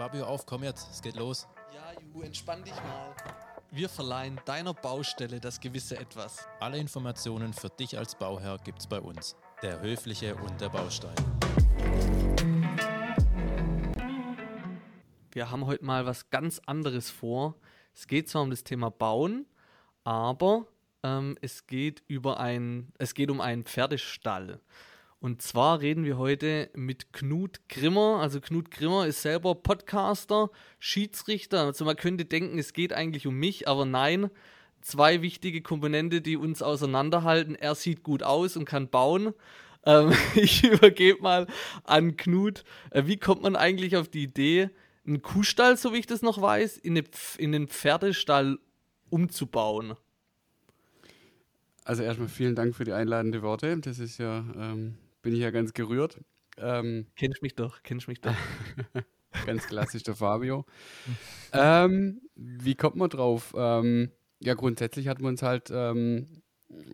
Fabio, auf, komm jetzt, es geht los. Ja, Ju, entspann dich mal. Wir verleihen deiner Baustelle das gewisse Etwas. Alle Informationen für dich als Bauherr gibt's bei uns. Der Höfliche und der Baustein. Wir haben heute mal was ganz anderes vor. Es geht zwar um das Thema Bauen, aber ähm, es geht über ein, es geht um einen Pferdestall. Und zwar reden wir heute mit Knut Grimmer. Also Knut Grimmer ist selber Podcaster, Schiedsrichter. Also man könnte denken, es geht eigentlich um mich, aber nein. Zwei wichtige Komponente, die uns auseinanderhalten. Er sieht gut aus und kann bauen. Ähm, ich übergebe mal an Knut. Äh, wie kommt man eigentlich auf die Idee, einen Kuhstall, so wie ich das noch weiß, in, eine, in einen Pferdestall umzubauen? Also erstmal vielen Dank für die einladende Worte. Das ist ja ähm, bin ich ja ganz gerührt. Ähm, kennst mich doch, kennst mich doch. ganz klassisch der Fabio. ähm, wie kommt man drauf? Ähm, ja, grundsätzlich hat man uns halt ähm,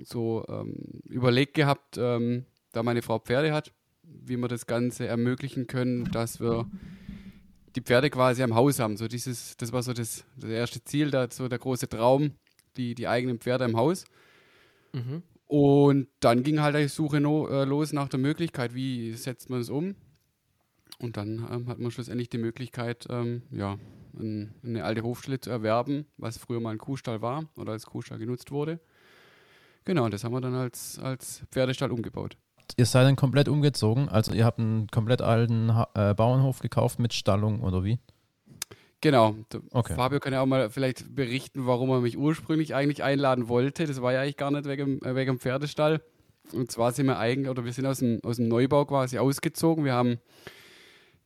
so ähm, überlegt gehabt, ähm, da meine Frau Pferde hat, wie wir das Ganze ermöglichen können, dass wir die Pferde quasi am Haus haben. So dieses, das war so das, das erste Ziel, da, so der große Traum, die, die eigenen Pferde im Haus. Mhm. Und dann ging halt die Suche no, äh, los nach der Möglichkeit, wie setzt man es um. Und dann ähm, hat man schlussendlich die Möglichkeit, ähm, ja, ein, eine alte Hofstelle zu erwerben, was früher mal ein Kuhstall war oder als Kuhstall genutzt wurde. Genau, das haben wir dann als, als Pferdestall umgebaut. Ihr seid dann komplett umgezogen, also ihr habt einen komplett alten ha äh, Bauernhof gekauft mit Stallung oder wie? Genau. Okay. Fabio kann ja auch mal vielleicht berichten, warum er mich ursprünglich eigentlich einladen wollte. Das war ja eigentlich gar nicht wegen, äh, wegen dem Pferdestall. Und zwar sind wir eigentlich, oder wir sind aus dem, aus dem Neubau quasi ausgezogen. Wir haben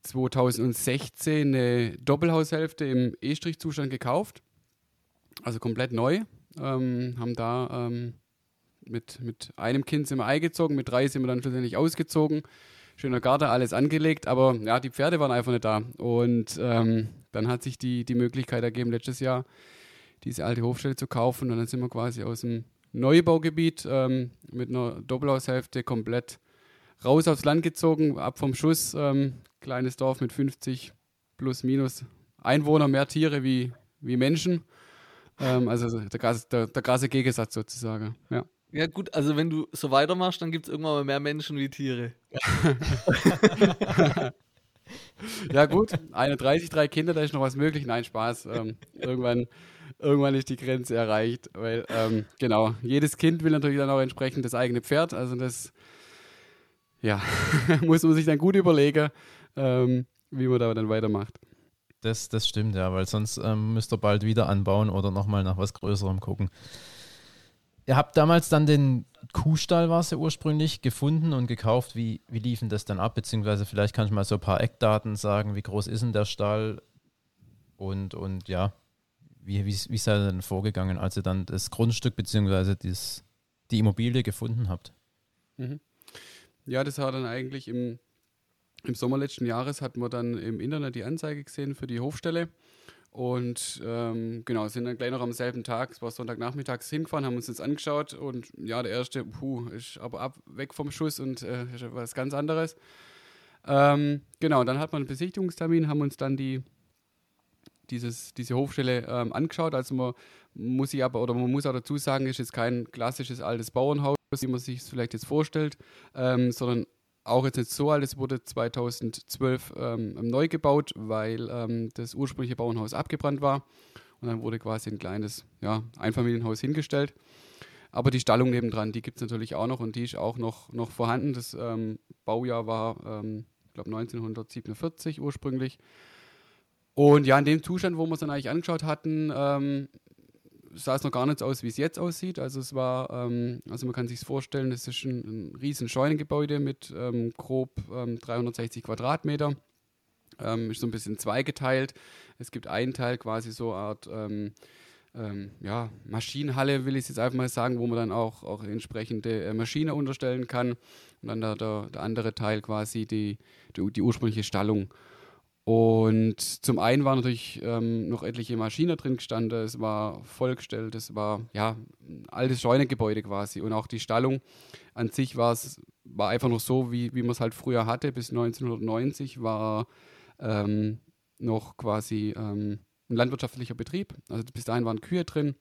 2016 eine Doppelhaushälfte im E-Strich-Zustand gekauft. Also komplett neu. Ähm, haben da ähm, mit, mit einem Kind sind wir eingezogen, mit drei sind wir dann schlussendlich ausgezogen schöner Garten, alles angelegt, aber ja, die Pferde waren einfach nicht da. Und ähm, dann hat sich die, die Möglichkeit ergeben, letztes Jahr diese alte Hofstelle zu kaufen. Und dann sind wir quasi aus dem Neubaugebiet ähm, mit einer Doppelhaushälfte komplett raus aufs Land gezogen, ab vom Schuss. Ähm, kleines Dorf mit 50 plus minus Einwohner, mehr Tiere wie, wie Menschen. Ähm, also der, der, der krasse Gegensatz sozusagen. Ja. Ja, gut, also wenn du so weitermachst, dann gibt es irgendwann mal mehr Menschen wie Tiere. ja, gut, 31, drei Kinder, da ist noch was möglich. Nein, Spaß. Ähm, irgendwann, irgendwann ist die Grenze erreicht, weil, ähm, genau, jedes Kind will natürlich dann auch entsprechend das eigene Pferd. Also, das, ja, muss man sich dann gut überlegen, ähm, wie man da dann weitermacht. Das, das stimmt, ja, weil sonst ähm, müsst ihr bald wieder anbauen oder nochmal nach was Größerem gucken. Ihr habt damals dann den Kuhstall, war es ja ursprünglich, gefunden und gekauft. Wie, wie liefen das dann ab? Beziehungsweise vielleicht kann ich mal so ein paar Eckdaten sagen. Wie groß ist denn der Stall? Und, und ja, wie, wie, wie seid ihr denn vorgegangen, als ihr dann das Grundstück beziehungsweise das, die Immobilie gefunden habt? Mhm. Ja, das war dann eigentlich im, im Sommer letzten Jahres, hatten wir dann im Internet die Anzeige gesehen für die Hofstelle. Und ähm, genau, sind dann gleich noch am selben Tag, es war Sonntagnachmittags hingefahren, haben uns das angeschaut und ja, der erste, puh, ist aber ab, weg vom Schuss und äh, ist was ganz anderes. Ähm, genau, dann hat man einen Besichtigungstermin, haben uns dann die, dieses, diese Hofstelle ähm, angeschaut. Also man muss sich aber, oder man muss auch dazu sagen, ist jetzt kein klassisches altes Bauernhaus, wie man sich es vielleicht jetzt vorstellt, ähm, sondern auch jetzt nicht so alt, es wurde 2012 ähm, neu gebaut, weil ähm, das ursprüngliche Bauernhaus abgebrannt war. Und dann wurde quasi ein kleines ja, Einfamilienhaus hingestellt. Aber die Stallung nebendran, die gibt es natürlich auch noch und die ist auch noch, noch vorhanden. Das ähm, Baujahr war, ähm, ich glaube, 1947 ursprünglich. Und ja, in dem Zustand, wo wir es dann eigentlich angeschaut hatten, ähm, sah es noch gar nicht aus, wie es jetzt aussieht. Also es war, ähm, also man kann sich vorstellen, es ist ein, ein riesen Scheunengebäude mit ähm, grob ähm, 360 Quadratmeter. Ähm, ist so ein bisschen zweigeteilt. Es gibt einen Teil quasi so eine Art ähm, ähm, ja, Maschinenhalle, will ich jetzt einfach mal sagen, wo man dann auch, auch entsprechende äh, Maschine unterstellen kann. Und dann der, der, der andere Teil quasi die, die, die ursprüngliche Stallung. Und zum einen waren natürlich ähm, noch etliche Maschinen drin gestanden, es war vollgestellt, es war ja ein altes Scheunengebäude quasi und auch die Stallung an sich war es war einfach noch so, wie, wie man es halt früher hatte. Bis 1990 war ähm, noch quasi ähm, ein landwirtschaftlicher Betrieb. Also bis dahin waren Kühe drin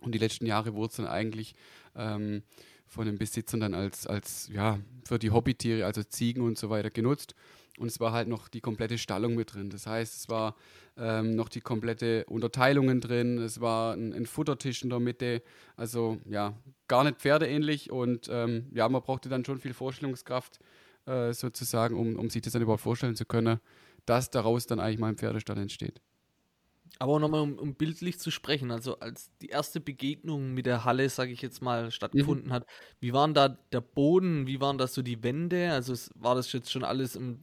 und die letzten Jahre wurde es dann eigentlich ähm, von den Besitzern dann als, als ja, für die Hobbytiere, also Ziegen und so weiter genutzt. Und es war halt noch die komplette Stallung mit drin. Das heißt, es war ähm, noch die komplette Unterteilungen drin, es war ein, ein, Futtertisch in der Mitte, also ja, gar nicht pferdeähnlich und ähm, ja, man brauchte dann schon viel Vorstellungskraft äh, sozusagen, um, um sich das dann überhaupt vorstellen zu können, dass daraus dann eigentlich mal ein Pferdestall entsteht. Aber nochmal, um, um, bildlich zu sprechen, also als die erste Begegnung mit der Halle, sage ich jetzt mal, stattgefunden mhm. hat, wie waren da der Boden, wie waren das so die Wände? Also es, war das jetzt schon alles im,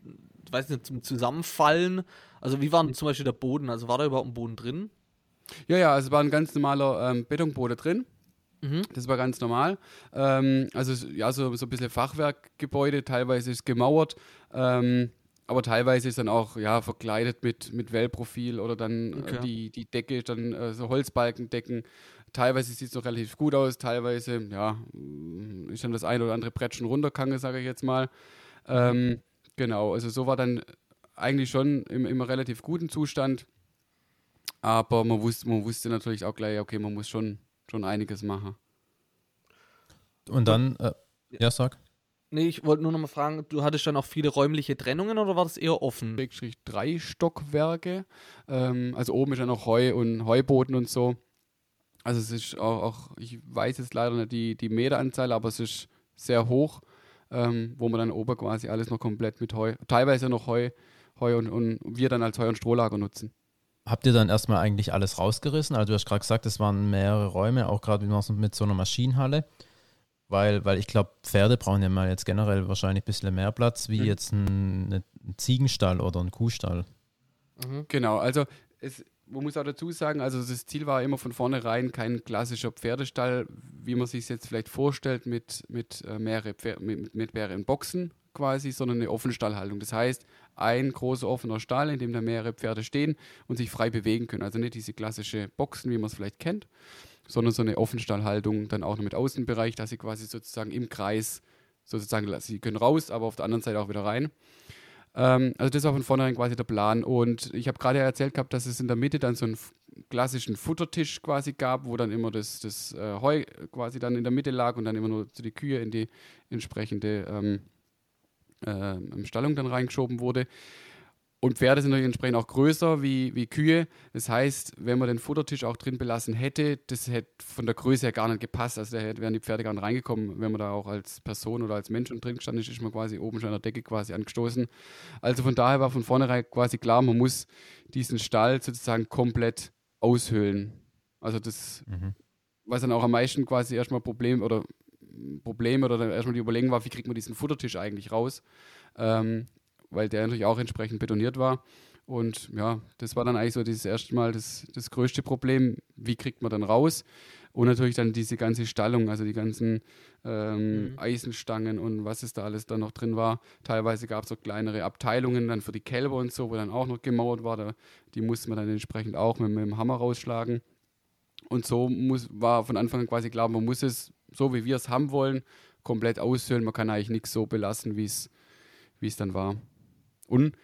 weiß nicht, zum Zusammenfallen? Also wie war zum Beispiel der Boden? Also war da überhaupt ein Boden drin? Ja, ja, also war ein ganz normaler ähm, Betonboden drin. Mhm. Das war ganz normal. Ähm, also ja, so, so ein bisschen Fachwerkgebäude, teilweise ist gemauert. Ähm, aber teilweise ist dann auch ja, verkleidet mit, mit Wellprofil oder dann äh, okay. äh, die, die Decke, dann äh, so Holzbalkendecken. Teilweise sieht es noch relativ gut aus, teilweise, ja, mm, ist dann das eine oder andere Brettchen runtergegangen, sage ich jetzt mal. Ähm, genau, also so war dann eigentlich schon im, im relativ guten Zustand. Aber man wusste, man wusste natürlich auch gleich, okay, man muss schon, schon einiges machen. Und dann, äh, ja, sag. Nee, ich wollte nur noch mal fragen, du hattest dann auch viele räumliche Trennungen oder war das eher offen? Drei Stockwerke. Ähm, also oben ist ja noch Heu und Heuboden und so. Also es ist auch, auch, ich weiß jetzt leider nicht die, die Meteranzahl, aber es ist sehr hoch, ähm, wo man dann oben quasi alles noch komplett mit Heu, teilweise noch Heu, Heu und, und wir dann als Heu- und Strohlager nutzen. Habt ihr dann erstmal eigentlich alles rausgerissen? Also du hast gerade gesagt, es waren mehrere Räume, auch gerade mit so einer Maschinenhalle. Weil, weil ich glaube, Pferde brauchen ja mal jetzt generell wahrscheinlich ein bisschen mehr Platz wie mhm. jetzt ein, ein, Ziegenstall oder ein Kuhstall. Mhm. Genau, also es, man muss auch dazu sagen, also das Ziel war immer von vornherein kein klassischer Pferdestall, wie man sich es jetzt vielleicht vorstellt, mit, mit, äh, mehrere Pfer mit, mit mehreren Boxen quasi, sondern eine offene Stallhaltung. Das heißt, ein großer offener Stall, in dem da mehrere Pferde stehen und sich frei bewegen können. Also nicht diese klassische Boxen, wie man es vielleicht kennt, sondern so eine Offenstallhaltung dann auch noch mit Außenbereich, dass sie quasi sozusagen im Kreis sozusagen, sie können raus, aber auf der anderen Seite auch wieder rein. Ähm, also das war von vornherein quasi der Plan. Und ich habe gerade erzählt gehabt, dass es in der Mitte dann so einen klassischen Futtertisch quasi gab, wo dann immer das, das äh, Heu quasi dann in der Mitte lag und dann immer nur so die Kühe in die entsprechende ähm, äh, Stallung dann reingeschoben wurde. Und Pferde sind natürlich entsprechend auch größer wie, wie Kühe. Das heißt, wenn man den Futtertisch auch drin belassen hätte, das hätte von der Größe her gar nicht gepasst. Also da wären die Pferde gar nicht reingekommen, wenn man da auch als Person oder als Mensch drin gestanden ist, ist man quasi oben schon an der Decke quasi angestoßen. Also von daher war von vornherein quasi klar, man muss diesen Stall sozusagen komplett aushöhlen. Also das, mhm. was dann auch am meisten quasi erstmal Problem oder Probleme oder erstmal die Überlegung war, wie kriegt man diesen Futtertisch eigentlich raus. Ähm, weil der natürlich auch entsprechend betoniert war. Und ja, das war dann eigentlich so dieses erste Mal das, das größte Problem. Wie kriegt man dann raus? Und natürlich dann diese ganze Stallung, also die ganzen ähm, mhm. Eisenstangen und was es da alles dann noch drin war. Teilweise gab es so kleinere Abteilungen dann für die Kälber und so, wo dann auch noch gemauert war. Da, die musste man dann entsprechend auch mit, mit dem Hammer rausschlagen. Und so muss, war von Anfang an quasi klar, man muss es, so wie wir es haben wollen, komplett aushöhlen. Man kann eigentlich nichts so belassen, wie es dann war. Und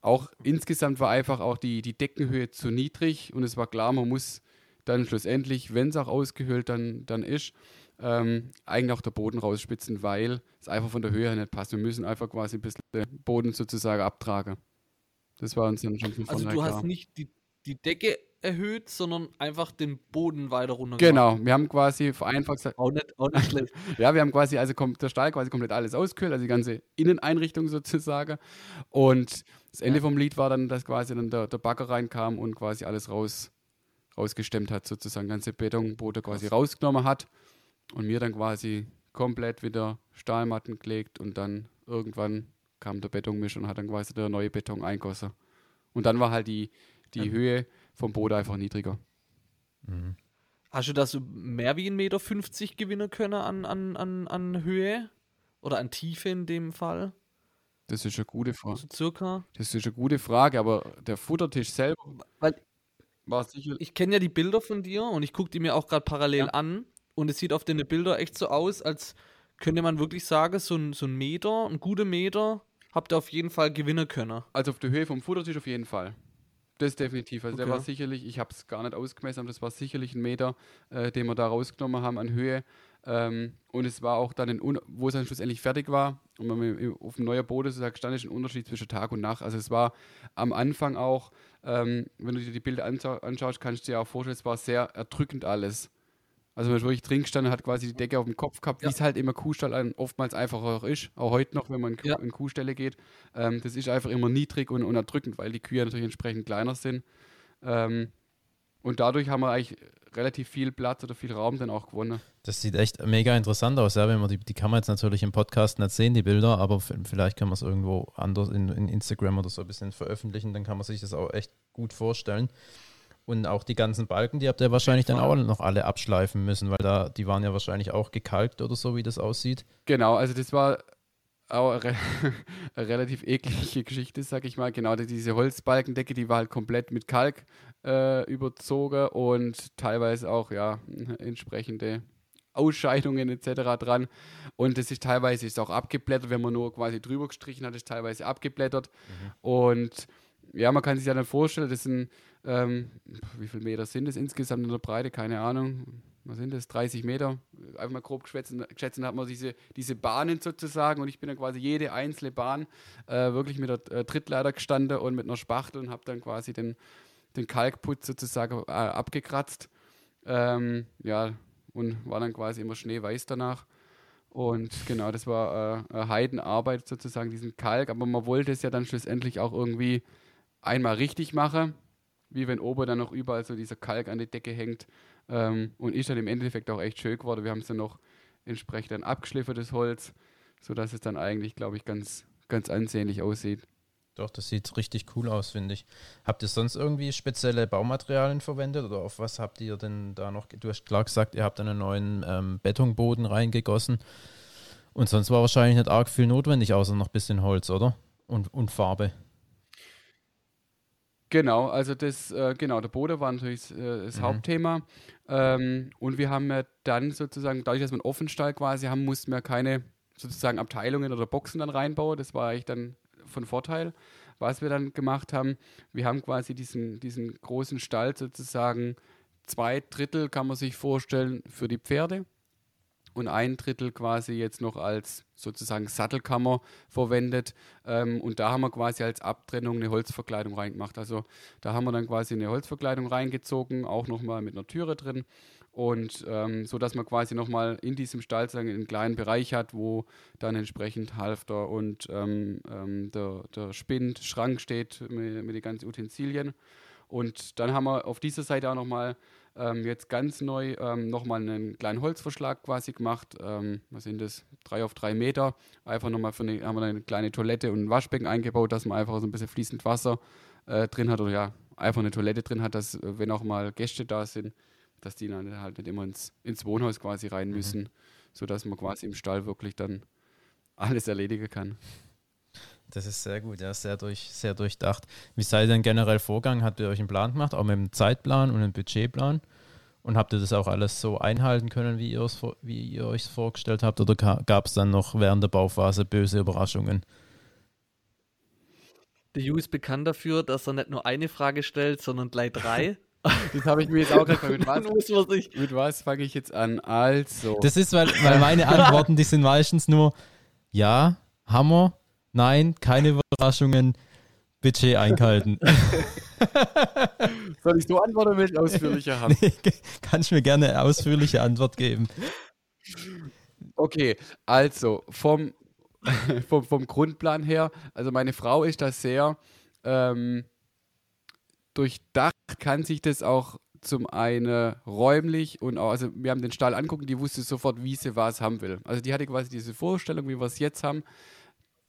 auch insgesamt war einfach auch die, die Deckenhöhe zu niedrig und es war klar, man muss dann schlussendlich, wenn es auch ausgehöhlt dann, dann ist, ähm, eigentlich auch der Boden rausspitzen, weil es einfach von der Höhe her nicht passt. Wir müssen einfach quasi ein bisschen den Boden sozusagen abtragen. Das war uns dann schon von Also du hast klar. nicht die, die Decke erhöht, sondern einfach den Boden weiter runter Genau, wir haben quasi vereinfacht gesagt. Auch nicht, auch nicht schlecht. ja, wir haben quasi, also kommt der Stall quasi komplett alles auskühlt, also die ganze Inneneinrichtung sozusagen. Und das Ende ja. vom Lied war dann, dass quasi dann der, der Bagger reinkam und quasi alles raus, rausgestemmt hat, sozusagen, ganze Betonboden quasi rausgenommen hat und mir dann quasi komplett wieder Stahlmatten gelegt und dann irgendwann kam der Betonmischer und hat dann quasi der neue Beton eingossen. Und dann war halt die, die ja. Höhe vom Boot einfach niedriger. Mhm. Hast du da so mehr wie 1,50 Meter gewinnen können an, an, an, an Höhe? Oder an Tiefe in dem Fall? Das ist eine gute Frage. So circa? Das ist eine gute Frage, aber der Futtertisch selber Weil war sicher. Ich kenne ja die Bilder von dir und ich gucke die mir auch gerade parallel ja. an. Und es sieht auf den Bildern echt so aus, als könnte man wirklich sagen, so ein, so ein Meter, ein guter Meter habt ihr auf jeden Fall gewinnen können. Also auf der Höhe vom Futtertisch auf jeden Fall. Das definitiv. Also der Okay. war sicherlich, ich habe es gar nicht ausgemessen, aber das war sicherlich ein Meter, äh, den wir da rausgenommen haben an Höhe. Ähm, und es war auch dann, ein, Un- wo es dann schlussendlich fertig war und wenn man auf dem neuen Boden sozusagen gestanden ist, ein Unterschied zwischen Tag und Nacht. Also es war am Anfang auch, ähm, wenn du dir die Bilder anscha anschaust, kannst du dir auch vorstellen, es war sehr erdrückend alles. Also man ist wirklich drin gestanden, hat quasi die Decke auf dem Kopf gehabt, wie Ja. es halt immer Kuhstall an- oftmals einfach auch ist, auch heute noch, wenn man in, Kuh Ja. in Kuhställe geht. Ähm, das ist einfach immer niedrig und, und erdrückend, weil die Kühe natürlich entsprechend kleiner sind. Ähm, und dadurch haben wir eigentlich relativ viel Platz oder viel Raum dann auch gewonnen. Das sieht echt mega interessant aus, ja, wenn man die, die kann man jetzt natürlich im Podcast nicht sehen, die Bilder, aber vielleicht kann man es irgendwo anders in, in Instagram oder so ein bisschen veröffentlichen, dann kann man sich das auch echt gut vorstellen. Und auch die ganzen Balken, die habt ihr wahrscheinlich dann auch noch alle abschleifen müssen, weil da, die waren ja wahrscheinlich auch gekalkt oder so, wie das aussieht. Genau, also das war auch eine, eine relativ eklige Geschichte, sag ich mal. Genau, die- diese Holzbalkendecke, die war halt komplett mit Kalk äh, überzogen und teilweise auch, ja, entsprechende Ausscheidungen etc. dran. Und das ist teilweise ist auch abgeblättert, wenn man nur quasi drüber gestrichen hat, ist teilweise abgeblättert. Und ja, man kann sich ja dann vorstellen, das sind, ähm, wie viele Meter sind es insgesamt in der Breite? Keine Ahnung. Was sind das? 30 Meter? Einfach mal grob geschätzt, dann hat man diese, diese Bahnen sozusagen und ich bin dann quasi jede einzelne Bahn äh, wirklich mit der äh, Trittleiter gestanden und mit einer Spachtel und habe dann quasi den, den Kalkputz sozusagen äh, abgekratzt. Ähm, ja, und war dann quasi immer schneeweiß danach. Und genau, das war äh, Heidenarbeit sozusagen, diesen Kalk. Aber man wollte es ja dann schlussendlich auch irgendwie einmal richtig machen, wie wenn oben dann noch überall so dieser Kalk an die Decke hängt. Ähm, und ist dann im Endeffekt auch echt schön geworden. Wir haben es dann noch entsprechend dann Holz, sodass es dann eigentlich, glaube ich, ganz, ganz ansehnlich aussieht. Doch, das sieht richtig cool aus, finde ich. Habt ihr sonst irgendwie spezielle Baumaterialien verwendet oder auf was habt ihr denn da noch? Du hast klar gesagt, ihr habt einen neuen ähm, Betonboden reingegossen und sonst war wahrscheinlich nicht arg viel notwendig, außer noch ein bisschen Holz, oder? Und, und Farbe. Genau, also das, äh, genau, der Boden war natürlich äh, das Mhm. Hauptthema. Ähm, und wir haben ja dann sozusagen, dadurch, dass wir einen Offenstall quasi haben, mussten wir keine sozusagen Abteilungen oder Boxen dann reinbauen. Das war eigentlich dann von Vorteil. Was wir dann gemacht haben, wir haben quasi diesen, diesen großen Stall sozusagen zwei Drittel, kann man sich vorstellen, für die Pferde und ein Drittel quasi jetzt noch als sozusagen Sattelkammer verwendet. Ähm, und da haben wir quasi als Abtrennung eine Holzverkleidung reingemacht. Also da haben wir dann quasi eine Holzverkleidung reingezogen, auch nochmal mit einer Türe drin. Und ähm, so dass man quasi nochmal in diesem Stall einen kleinen Bereich hat, wo dann entsprechend Halfter und ähm, ähm, der, der Spind, Schrank steht mit, mit den ganzen Utensilien. Und dann haben wir auf dieser Seite auch nochmal ähm, jetzt ganz neu ähm, nochmal einen kleinen Holzverschlag quasi gemacht. Ähm, was sind das? Drei auf drei Meter. Einfach nochmal für eine, haben wir eine kleine Toilette und ein Waschbecken eingebaut, dass man einfach so ein bisschen fließend Wasser äh, drin hat oder ja, einfach eine Toilette drin hat, dass, äh, wenn auch mal Gäste da sind, dass die dann halt nicht immer ins, ins Wohnhaus quasi rein müssen, sodass man quasi im Stall wirklich dann alles erledigen kann. Das ist sehr gut, ja, sehr, durch, sehr durchdacht. Wie seid ihr denn generell vorgegangen? Habt ihr euch einen Plan gemacht, auch mit einem Zeitplan und einem Budgetplan? Und habt ihr das auch alles so einhalten können, wie ihr wie ihr euch vorgestellt habt? Oder gab es dann noch während der Bauphase böse Überraschungen? Der Ju ist bekannt dafür, dass er nicht nur eine Frage stellt, sondern gleich drei. Das habe ich mir jetzt auch gerade mit was, muss man sich. mit was fange ich jetzt an? Also. Das ist, weil, weil meine Antworten, die sind meistens nur ja, Hammer, nein, keine Überraschungen, Budget einhalten. Soll ich so antworten oder will ich ausführlicher haben? Nee, Kannst du mir gerne eine ausführliche Antwort geben? Okay, also vom, vom, vom Grundplan her, also meine Frau ist da sehr ähm, durchdacht, kann sich das auch zum einen räumlich und auch, also wir haben den Stall angucken, die wusste sofort, wie sie was haben will. Also die hatte quasi diese Vorstellung, wie wir es jetzt haben,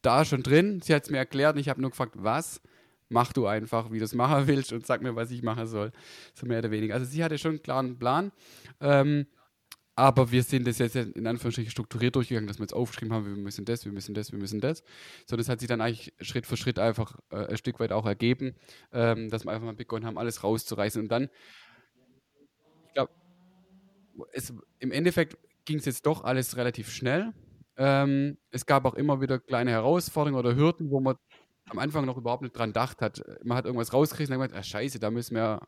da schon drin. Sie hat es mir erklärt und ich habe nur gefragt, was? Mach du einfach, wie du es machen willst und sag mir, was ich machen soll. So mehr oder weniger. Also sie hatte schon einen klaren Plan. Ähm, aber wir sind das jetzt in Anführungsstrichen strukturiert durchgegangen, dass wir jetzt aufgeschrieben haben, wir müssen das, wir müssen das, wir müssen das. So, das hat sich dann eigentlich Schritt für Schritt einfach äh, ein Stück weit auch ergeben, ähm, dass wir einfach mal begonnen haben, alles rauszureißen. Und dann, ich glaube, im Endeffekt ging es jetzt doch alles relativ schnell. Ähm, es gab auch immer wieder kleine Herausforderungen oder Hürden, wo man am Anfang noch überhaupt nicht dran gedacht hat. Man hat irgendwas rausgekriegt und dann gemeint, ah, scheiße, da müssen wir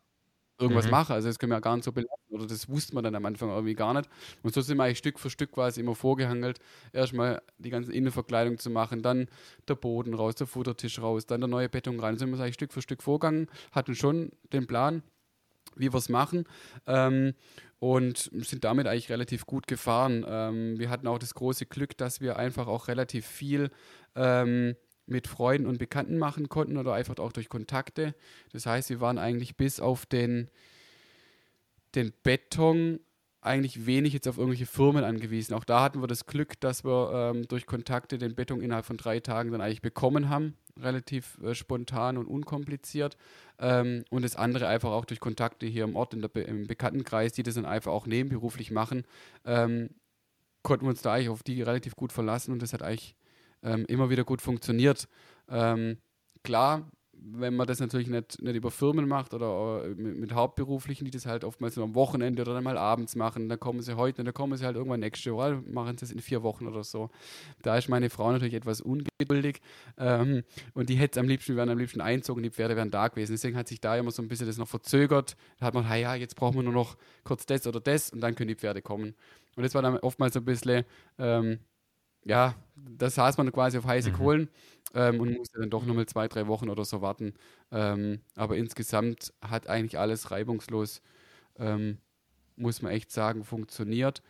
irgendwas Mhm. machen. Also das können wir ja gar nicht so belassen. Oder das wusste man dann am Anfang irgendwie gar nicht. Und so sind wir eigentlich Stück für Stück quasi immer vorgehangelt. Erstmal die ganze Innenverkleidung zu machen, dann der Boden raus, der Futtertisch raus, dann der neue Beton rein. So sind wir eigentlich Stück für Stück vorgegangen, hatten schon den Plan, wie wir es machen. Ähm, und sind damit eigentlich relativ gut gefahren. Ähm, wir hatten auch das große Glück, dass wir einfach auch relativ viel ähm, mit Freunden und Bekannten machen konnten oder einfach auch durch Kontakte. Das heißt, wir waren eigentlich bis auf den, den Beton eigentlich wenig jetzt auf irgendwelche Firmen angewiesen. Auch da hatten wir das Glück, dass wir ähm, durch Kontakte den Beton innerhalb von drei Tagen dann eigentlich bekommen haben. Relativ äh, spontan und unkompliziert. Ähm, und das andere einfach auch durch Kontakte hier im Ort, in der Be im Bekanntenkreis, die das dann einfach auch nebenberuflich machen, ähm, konnten wir uns da eigentlich auf die relativ gut verlassen und das hat eigentlich ähm, immer wieder gut funktioniert. Ähm, klar, wenn man das natürlich nicht, nicht über Firmen macht oder äh, mit, mit Hauptberuflichen, die das halt oftmals nur am Wochenende oder dann mal abends machen, dann kommen sie heute und dann kommen sie halt irgendwann nächste Woche, machen sie es in vier Wochen oder so. Da ist meine Frau natürlich etwas ungeduldig ähm, und die hätte es am liebsten, wir wären am liebsten einzogen, die Pferde wären da gewesen. Deswegen hat sich da immer so ein bisschen das noch verzögert. Da hat man, ja, jetzt brauchen wir nur noch kurz das oder das und dann können die Pferde kommen. Und das war dann oftmals so ein bisschen, ähm, ja, da saß man quasi auf heiße Mhm. Kohlen ähm, und musste dann doch nochmal zwei, drei Wochen oder so warten. Ähm, aber insgesamt hat eigentlich alles reibungslos, ähm, muss man echt sagen, funktioniert.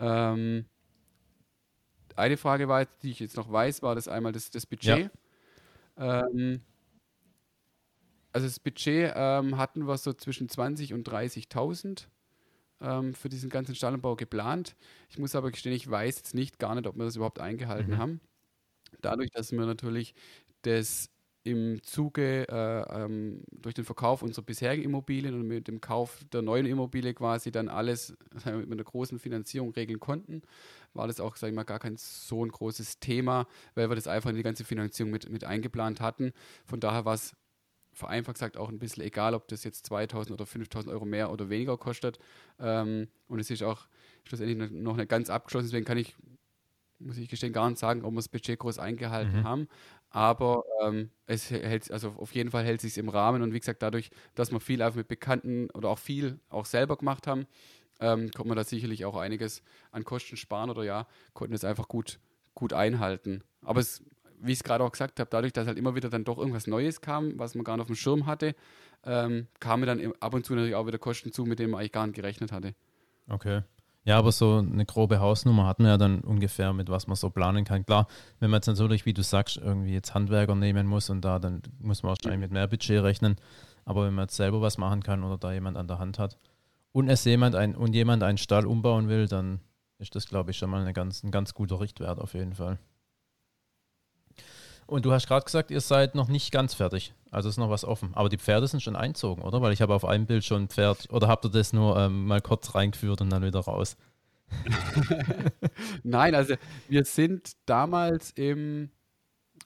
Ähm, eine Frage war die ich jetzt noch weiß, war das einmal das, das Budget. Ähm, also das Budget ähm, hatten wir so zwischen 20 und 30.000 ähm, für diesen ganzen Stallanbau geplant. Ich muss aber gestehen, ich weiß jetzt nicht gar nicht, ob wir das überhaupt eingehalten Mhm. haben. Dadurch, dass wir natürlich das im Zuge äh, ähm, durch den Verkauf unserer bisherigen Immobilien und mit dem Kauf der neuen Immobilie quasi dann alles mit einer großen Finanzierung regeln konnten, war das auch, sag ich mal, gar kein so ein großes Thema, weil wir das einfach in die ganze Finanzierung mit, mit eingeplant hatten. Von daher war es vereinfacht gesagt auch ein bisschen egal, ob das jetzt 2000 oder 5000 Euro mehr oder weniger kostet. Ähm, und es ist auch schlussendlich noch nicht ganz abgeschlossen, deswegen kann ich, muss ich gestehen, gar nicht sagen, ob wir das Budget groß eingehalten Mhm. haben. Aber ähm, es hält, also auf jeden Fall hält sich im Rahmen und wie gesagt, dadurch, dass wir viel einfach mit Bekannten oder auch viel auch selber gemacht haben, ähm, konnte man da sicherlich auch einiges an Kosten sparen oder ja, konnten es einfach gut, gut einhalten. Aber es, wie ich es gerade auch gesagt habe, dadurch, dass halt immer wieder dann doch irgendwas Neues kam, was man gar nicht auf dem Schirm hatte, ähm, kamen dann ab und zu natürlich auch wieder Kosten zu, mit denen man eigentlich gar nicht gerechnet hatte. Okay. Ja, aber so eine grobe Hausnummer hat man ja dann ungefähr, mit was man so planen kann. Klar, wenn man jetzt natürlich, wie du sagst, irgendwie jetzt Handwerker nehmen muss und da, dann muss man wahrscheinlich mit mehr Budget rechnen. Aber wenn man jetzt selber was machen kann oder da jemand an der Hand hat und es jemand ein, und jemand einen Stall umbauen will, dann ist das, glaube ich, schon mal eine ganz, ein ganz guter Richtwert auf jeden Fall. Und du hast gerade gesagt, ihr seid noch nicht ganz fertig. Also ist noch was offen. Aber die Pferde sind schon einzogen, oder? Weil ich habe auf einem Bild schon ein Pferd. Oder habt ihr das nur ähm, mal kurz reingeführt und dann wieder raus? Nein, also wir sind damals im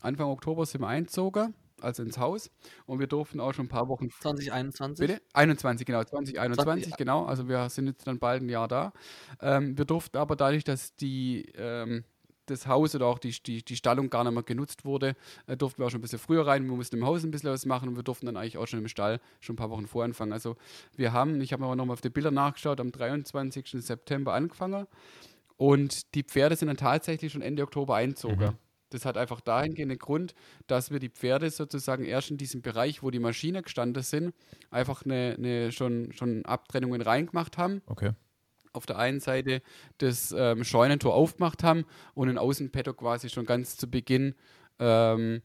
Anfang Oktober sind wir einzogen, also ins Haus. Und wir durften auch schon ein paar Wochen 2021. Bitte? 21, genau, 2021, 20, genau. Also wir sind jetzt dann bald ein Jahr da. Ähm, wir durften aber dadurch, dass die, ähm, das Haus oder auch die, die, die Stallung gar nicht mehr genutzt wurde, äh, durften wir auch schon ein bisschen früher rein. Wir mussten im Haus ein bisschen was machen und wir durften dann eigentlich auch schon im Stall schon ein paar Wochen vorher anfangen. Also wir haben, ich habe aber nochmal auf die Bilder nachgeschaut, am 23. September angefangen und die Pferde sind dann tatsächlich schon Ende Oktober einzogen. Mhm. Das hat einfach dahingehend den Grund, dass wir die Pferde sozusagen erst in diesem Bereich, wo die Maschine gestanden sind, einfach eine, eine schon, schon Abtrennungen reingemacht haben. Okay. Auf der einen Seite das ähm, Scheunentor aufgemacht haben und den Außenpaddock quasi schon ganz zu Beginn ähm,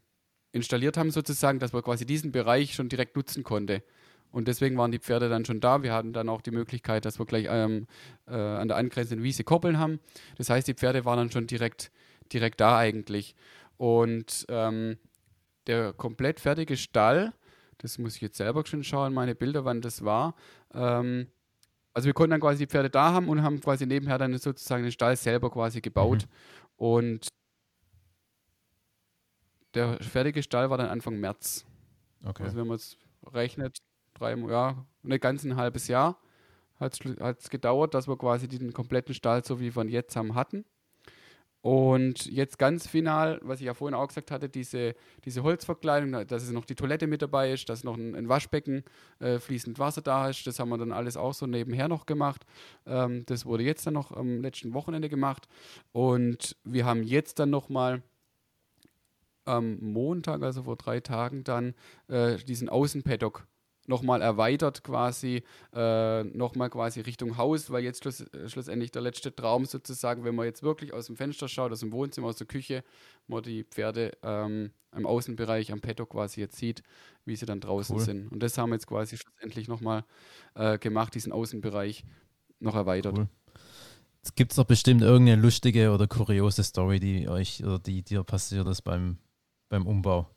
installiert haben, sozusagen, dass man quasi diesen Bereich schon direkt nutzen konnte. Und deswegen waren die Pferde dann schon da. Wir hatten dann auch die Möglichkeit, dass wir gleich ähm, äh, an der angrenzenden Wiese koppeln haben. Das heißt, die Pferde waren dann schon direkt, direkt da eigentlich. Und ähm, der komplett fertige Stall, das muss ich jetzt selber schon schauen, meine Bilder, wann das war. Ähm, also wir konnten dann quasi die Pferde da haben und haben quasi nebenher dann sozusagen den Stall selber quasi gebaut. Und der fertige Stall war dann Anfang März. Okay. Also wenn man es rechnet, drei, ja, nicht ganz ein halbes Jahr hat es gedauert, dass wir quasi den kompletten Stall, so wie wir ihn jetzt haben, hatten. Und jetzt ganz final, was ich ja vorhin auch gesagt hatte, diese, diese Holzverkleidung, dass es noch die Toilette mit dabei ist, dass noch ein, ein Waschbecken äh, fließend Wasser da ist, das haben wir dann alles auch so nebenher noch gemacht. Ähm, das wurde jetzt dann noch am letzten Wochenende gemacht. Und wir haben jetzt dann nochmal am Montag, also vor drei Tagen, dann äh, diesen Außenpaddock nochmal erweitert quasi, äh, nochmal quasi Richtung Haus, weil jetzt schluss, äh, schlussendlich der letzte Traum sozusagen, wenn man jetzt wirklich aus dem Fenster schaut, aus dem Wohnzimmer, aus der Küche, man die Pferde ähm, im Außenbereich am Petto quasi jetzt sieht, wie sie dann draußen cool. sind. Und das haben wir jetzt quasi schlussendlich nochmal äh, gemacht, diesen Außenbereich noch erweitert. Cool. Jetzt gibt es doch bestimmt irgendeine lustige oder kuriose Story, die euch oder die dir passiert ist beim, beim Umbau.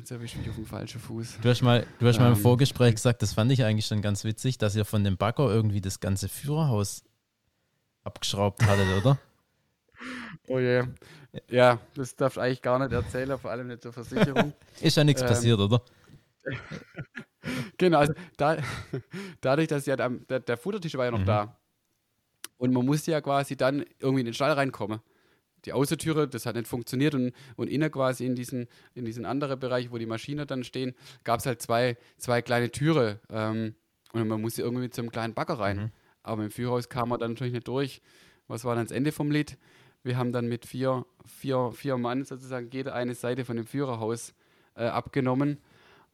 Jetzt erwische ich mich auf dem falschen Fuß. Du hast mal, du hast ähm, mal im ähm. Vorgespräch gesagt, das fand ich eigentlich schon ganz witzig, dass ihr von dem Bagger irgendwie das ganze Führerhaus abgeschraubt hattet, oder? Oh je. Ja, das darfst du eigentlich gar nicht erzählen, vor allem nicht zur Versicherung. Ist ja nichts ähm, passiert, oder? genau, also da, dadurch, dass ja der, der, der Futtertisch war ja noch mhm. da. Und man musste ja quasi dann irgendwie in den Stall reinkommen die Außentüre, das hat nicht funktioniert und, und innen quasi in diesen, in diesen anderen Bereich, wo die Maschinen dann stehen, gab es halt zwei, zwei kleine Türe ähm, und man musste irgendwie zum kleinen Bagger rein. Mhm. Aber im Führerhaus kam man dann natürlich nicht durch. Was war dann das Ende vom Lied? Wir haben dann mit vier, vier, vier Mann sozusagen jede eine Seite von dem Führerhaus äh, abgenommen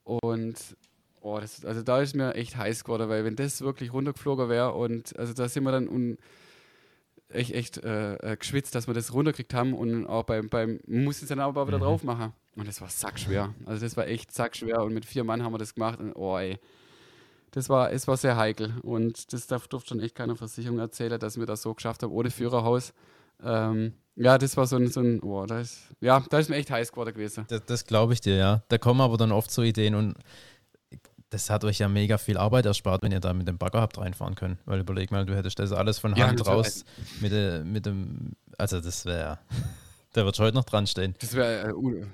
und oh, das, also da ist mir echt heiß geworden, weil wenn das wirklich runtergeflogen wäre und also da sind wir dann un, echt, echt äh, äh, geschwitzt, dass wir das runtergekriegt haben und auch beim, beim mussten es dann aber wieder mhm. drauf machen. Und das war sackschwer. Also das war echt sackschwer und mit vier Mann haben wir das gemacht und oh ey. Das war, es war sehr heikel und das darf, durfte schon echt keine Versicherung erzählen, dass wir das so geschafft haben, ohne Führerhaus. Ähm, ja, das war so ein, so ein oh, da ist, ja, da ist mir echt heiß geworden gewesen. Das, das glaube ich dir, ja. Da kommen aber dann oft so Ideen und das hat euch ja mega viel Arbeit erspart, wenn ihr da mit dem Bagger habt reinfahren können. Weil überleg mal, du hättest das alles von Hand ja, raus mit, de, mit dem, also das wäre, der wird heute noch dran stehen. Das wäre, äh,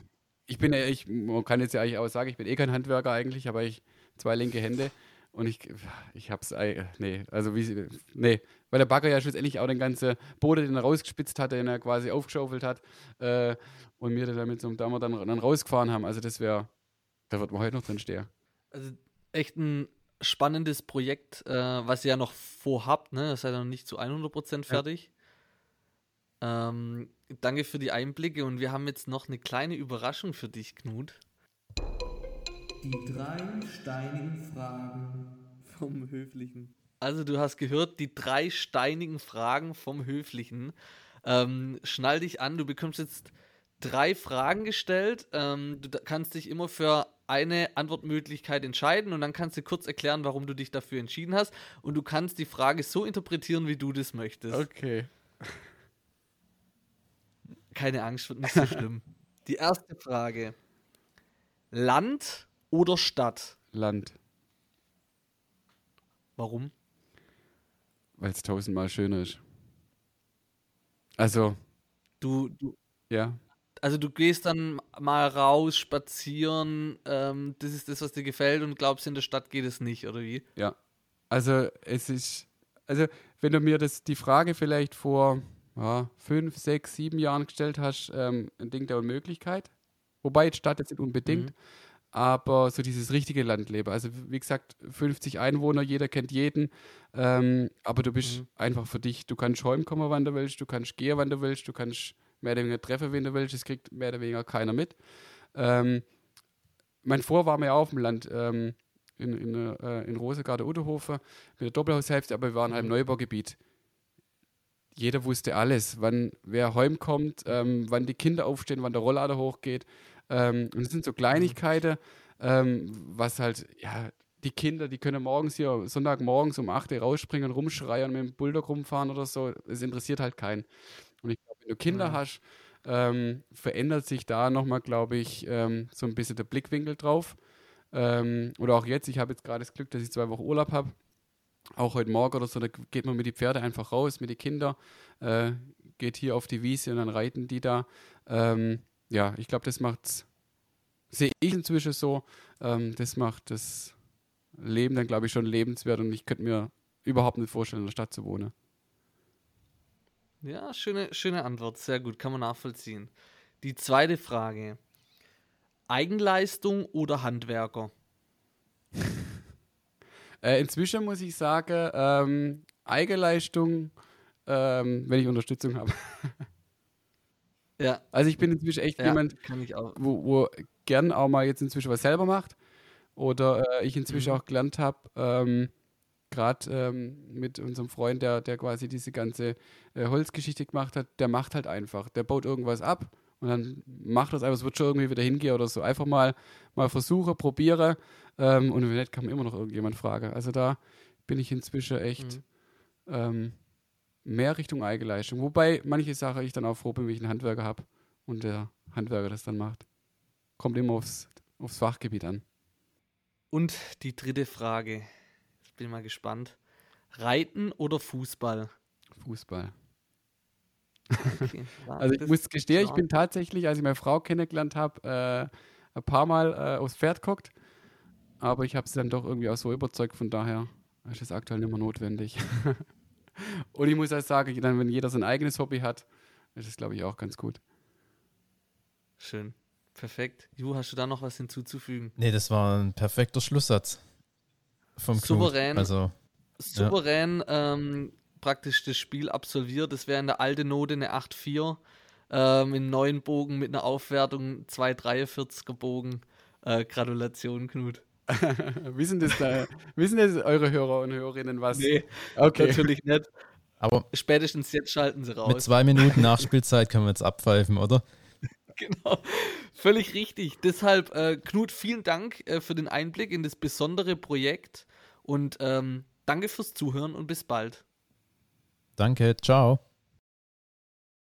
ich bin ja, ich man kann jetzt ja eigentlich auch sagen, ich bin eh kein Handwerker eigentlich, aber ich zwei linke Hände und ich, ich hab's, nee, also wie, nee, weil der Bagger ja schlussendlich auch den ganzen Boden, den er rausgespitzt hat, den er quasi aufgeschaufelt hat äh, und wir damit so Dammer dann, dann rausgefahren haben, also das wäre, da wird man heute noch drin stehen. Also echt ein spannendes Projekt, äh, was ihr ja noch vorhabt, ne? Das ist ja noch nicht zu 100% fertig. Ja. Ähm, danke für die Einblicke und wir haben jetzt noch eine kleine Überraschung für dich, Knut. Die drei steinigen Fragen vom Höflichen. Also du hast gehört, die drei steinigen Fragen vom Höflichen. Ähm, schnall dich an, du bekommst jetzt drei Fragen gestellt. Ähm, du kannst dich immer für eine Antwortmöglichkeit entscheiden und dann kannst du kurz erklären, warum du dich dafür entschieden hast. Und du kannst die Frage so interpretieren, wie du das möchtest. Okay. Keine Angst, wird nicht so schlimm. Die erste Frage. Land oder Stadt? Land. Warum? Weil es tausendmal schöner ist. Also. Du, du. Ja. Also du gehst dann mal raus, spazieren, ähm, das ist das, was dir gefällt und glaubst, in der Stadt geht es nicht, oder wie? Ja. Also es ist, also wenn du mir das die Frage vielleicht vor ja, fünf, sechs, sieben Jahren gestellt hast, ähm, ein Ding der Unmöglichkeit. Wobei jetzt Stadt jetzt nicht unbedingt, mhm. aber so dieses richtige Landleben. Also wie gesagt, 50 Einwohner, jeder kennt jeden, ähm, aber du bist mhm. einfach für dich, du kannst heim kommen, wann du willst, du kannst gehen, wann du willst, du kannst mehr oder weniger treffen, wenn du willst. Das kriegt mehr oder weniger keiner mit. Ähm, mein Vor war mir auf dem Land. Ähm, in, in, äh, in Rosegarde Uderhofe mit der Doppelhaushälfte, aber wir waren halt im. Neubaugebiet. Jeder wusste alles, wann wer heimkommt, ähm, wann die Kinder aufstehen, wann der Rolllader hochgeht. Ähm, und es sind so Kleinigkeiten, ähm, was halt, ja, die Kinder, die können morgens hier, Sonntagmorgens um 8 Uhr rausspringen und rumschreien und mit dem Bulldog rumfahren oder so. Es interessiert halt keinen. Und ich glaube, wenn du Kinder mhm. hast, ähm, verändert sich da nochmal, glaube ich, ähm, so ein bisschen der Blickwinkel drauf. Ähm, oder auch jetzt, ich habe jetzt gerade das Glück, dass ich zwei Wochen Urlaub habe. Auch heute Morgen oder so, da geht man mit die Pferde einfach raus, mit den Kindern, äh, geht hier auf die Wiese und dann reiten die da. Ähm, ja, ich glaube, das macht, sehe ich inzwischen so, ähm, das macht das Leben dann, glaube ich, schon lebenswert und ich könnte mir überhaupt nicht vorstellen, in der Stadt zu wohnen. Ja, schöne, schöne Antwort. Sehr gut, kann man nachvollziehen. Die zweite Frage. Eigenleistung oder Handwerker? Äh, inzwischen muss ich sagen, ähm, Eigenleistung, ähm, wenn ich Unterstützung habe. Ja. Also ich bin inzwischen echt ja, jemand, wo, wo gern auch mal jetzt inzwischen was selber macht. Oder äh, ich inzwischen Mhm. auch gelernt habe, ähm, gerade ähm, mit unserem Freund, der, der quasi diese ganze äh, Holzgeschichte gemacht hat, der macht halt einfach. Der baut irgendwas ab und dann macht das einfach, es wird schon irgendwie wieder hingehen oder so. Einfach mal, mal versuche, probiere. Ähm, und wenn nicht, kann man immer noch irgendjemand fragen. Also da bin ich inzwischen echt Mhm. ähm, mehr Richtung Eigenleistung. Wobei manche Sachen ich dann auch froh bin, wenn ich einen Handwerker habe und der Handwerker das dann macht. Kommt immer aufs, aufs Fachgebiet an. Und die dritte Frage. Jetzt bin ich mal gespannt. Reiten oder Fußball? Fußball. Okay, Also ich muss gestehen, ich bin tatsächlich, als ich meine Frau kennengelernt habe, äh, ein paar Mal äh, aufs Pferd geguckt. Aber ich habe sie dann doch irgendwie auch so überzeugt, von daher ist es aktuell nicht mehr notwendig. Und ich muss auch sagen, dann, wenn jeder sein eigenes Hobby hat, ist es, glaube ich, auch ganz gut. Schön. Perfekt. Ju, hast du da noch was hinzuzufügen? Nee, das war ein perfekter Schlusssatz. Vom Knut. Souverän. Also, Souverän ähm, praktisch das Spiel absolviert. Das wäre in der alten Note eine 8-4. Ähm, in neuen Bogen mit einer Aufwertung 2,43er Bogen. Äh, Gratulation, Knut. wissen, das da, wissen das eure Hörer und Hörerinnen was? Nee, okay. natürlich nicht. aber Spätestens jetzt schalten sie mit raus. zwei Minuten Nachspielzeit können wir jetzt abpfeifen, oder? Genau. Völlig richtig. Deshalb, äh, Knut, vielen Dank äh, für den Einblick in das besondere Projekt und ähm, danke fürs Zuhören und bis bald. Danke, ciao.